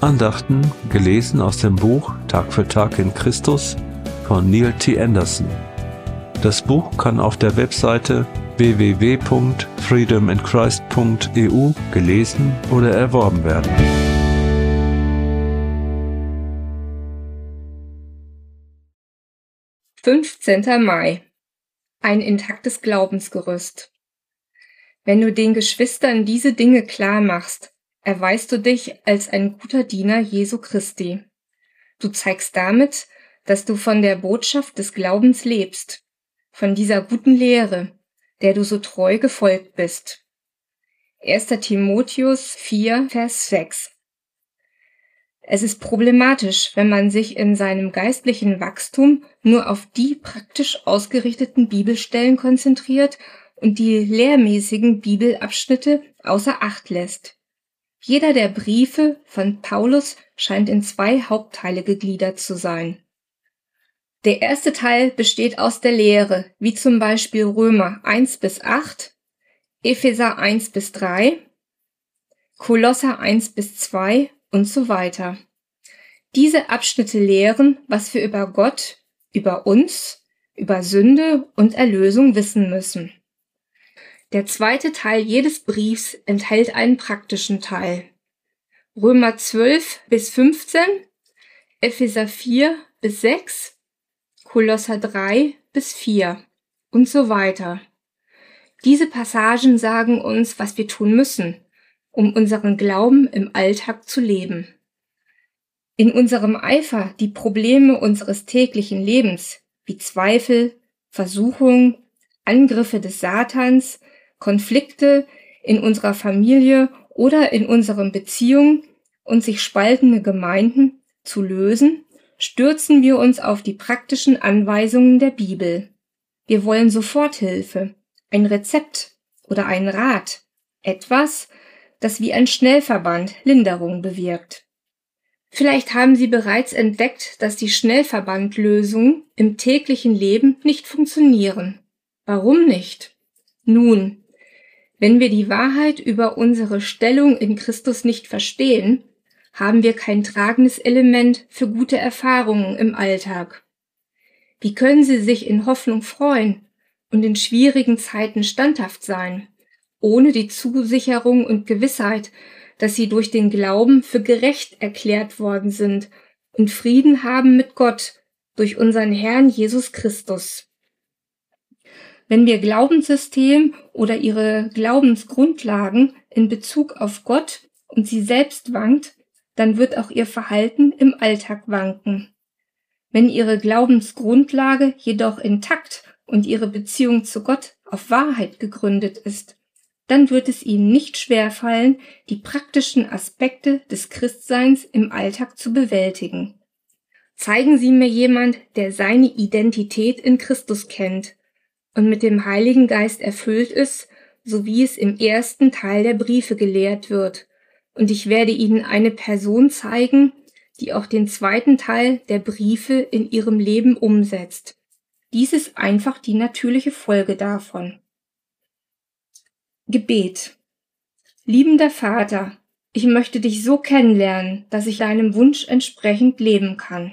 Andachten gelesen aus dem Buch Tag für Tag in Christus von Neil T. Anderson. Das Buch kann auf der Webseite www.freedominchrist.eu gelesen oder erworben werden. Fünfzehnter Mai Ein intaktes Glaubensgerüst Wenn du den Geschwistern diese Dinge klar machst, erweist du dich als ein guter Diener Jesu Christi. Du zeigst damit, dass du von der Botschaft des Glaubens lebst, von dieser guten Lehre, der du so treu gefolgt bist. 1. Timotheus 4, Vers 6 Es ist problematisch, wenn man sich in seinem geistlichen Wachstum nur auf die praktisch ausgerichteten Bibelstellen konzentriert und die lehrmäßigen Bibelabschnitte außer Acht lässt. Jeder der Briefe von Paulus scheint in zwei Hauptteile gegliedert zu sein. Der erste Teil besteht aus der Lehre, wie zum Beispiel Römer 1 bis 8, Epheser 1 bis 3, Kolosser 1 bis 2 und so weiter. Diese Abschnitte lehren, was wir über Gott, über uns, über Sünde und Erlösung wissen müssen. Der zweite Teil jedes Briefs enthält einen praktischen Teil. Römer 12 bis 15, Epheser 4 bis 6, Kolosser 3 bis 4 und so weiter. Diese Passagen sagen uns, was wir tun müssen, um unseren Glauben im Alltag zu leben. In unserem Eifer, die Probleme unseres täglichen Lebens, wie Zweifel, Versuchung, Angriffe des Satans, Konflikte in unserer Familie oder in unseren Beziehungen und sich spaltende Gemeinden zu lösen, stürzen wir uns auf die praktischen Anweisungen der Bibel. Wir wollen Soforthilfe, ein Rezept oder einen Rat, etwas, das wie ein Schnellverband Linderung bewirkt. Vielleicht haben Sie bereits entdeckt, dass die Schnellverbandlösungen im täglichen Leben nicht funktionieren. Warum nicht? Nun, wenn wir die Wahrheit über unsere Stellung in Christus nicht verstehen, haben wir kein tragendes Element für gute Erfahrungen im Alltag. Wie können Sie sich in Hoffnung freuen und in schwierigen Zeiten standhaft sein, ohne die Zusicherung und Gewissheit, dass Sie durch den Glauben für gerecht erklärt worden sind und Frieden haben mit Gott durch unseren Herrn Jesus Christus? Wenn wir Glaubenssystem oder ihre Glaubensgrundlagen in Bezug auf Gott und sie selbst wankt, dann wird auch ihr Verhalten im Alltag wanken. Wenn ihre Glaubensgrundlage jedoch intakt und ihre Beziehung zu Gott auf Wahrheit gegründet ist, dann wird es ihnen nicht schwerfallen, die praktischen Aspekte des Christseins im Alltag zu bewältigen. Zeigen Sie mir jemand, der seine Identität in Christus kennt und mit dem Heiligen Geist erfüllt ist, so wie es im ersten Teil der Briefe gelehrt wird. Und ich werde Ihnen eine Person zeigen, die auch den zweiten Teil der Briefe in ihrem Leben umsetzt. Dies ist einfach die natürliche Folge davon. Gebet. Liebender Vater, ich möchte dich so kennenlernen, dass ich deinem Wunsch entsprechend leben kann.